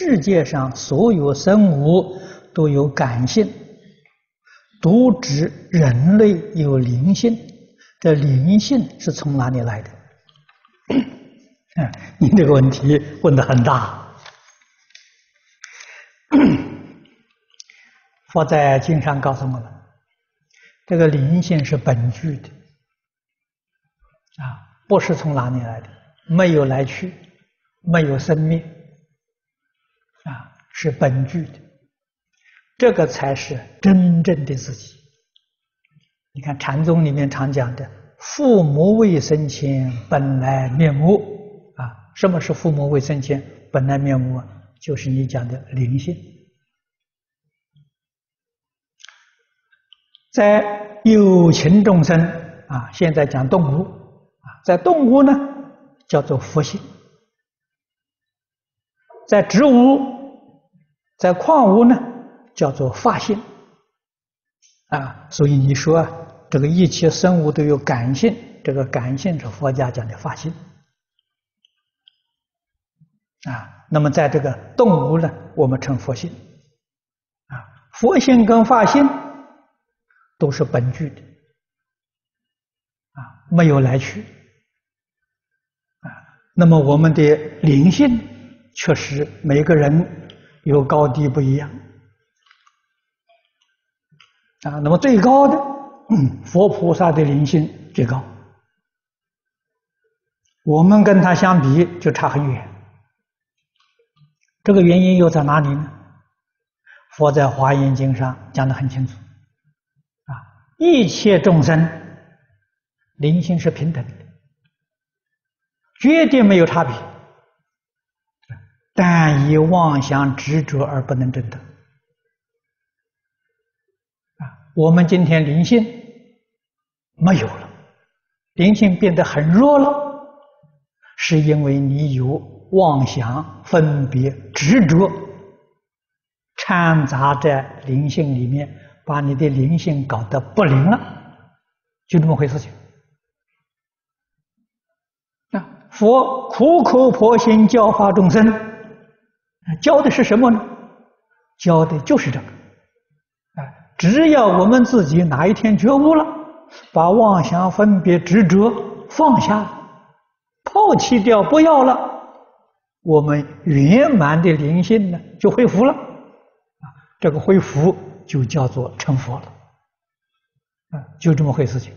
世界上所有生物都有感性，独指人类有灵性。这灵性是从哪里来的？嗯 你这个问题问得很大。佛在经上告诉我们，这个灵性是本具的，啊，不是从哪里来的，没有来去，没有生命，是本具的，这个才是真正的自己。你看禅宗里面常讲的“父母未生前本来面目”，啊，什么是父母未生前本来面目？就是你讲的灵性。在有情众生啊，现在讲动物啊，在动物呢叫做佛性，在植物、在矿物呢叫做法性啊。所以你说这个一切生物都有感性，这个感性是佛家讲的法性啊。那么在这个动物呢，我们称佛性啊，佛性跟法性。都是本具的，啊，没有来去，啊，那么我们的灵性确实每个人有高低不一样，啊，那么最高的，嗯，佛菩萨的灵性最高，我们跟他相比就差很远，这个原因又在哪里呢？佛在《华严经》上讲得很清楚啊。一切众生灵性是平等的，绝对没有差别，但以妄想执着而不能证得。啊，我们今天灵性没有了，灵性变得很弱了，是因为你有妄想、分别、执着掺杂在灵性里面。把你的灵性搞得不灵了，就这么回事情。啊，佛苦口婆心教化众生，教的是什么呢？教的就是这个。啊，只要我们自己哪一天觉悟了，把妄想、分别、执着放下，抛弃掉，不要了，我们圆满的灵性呢就恢复了。啊，这个恢复。就叫做成佛了，啊，就这么回事情。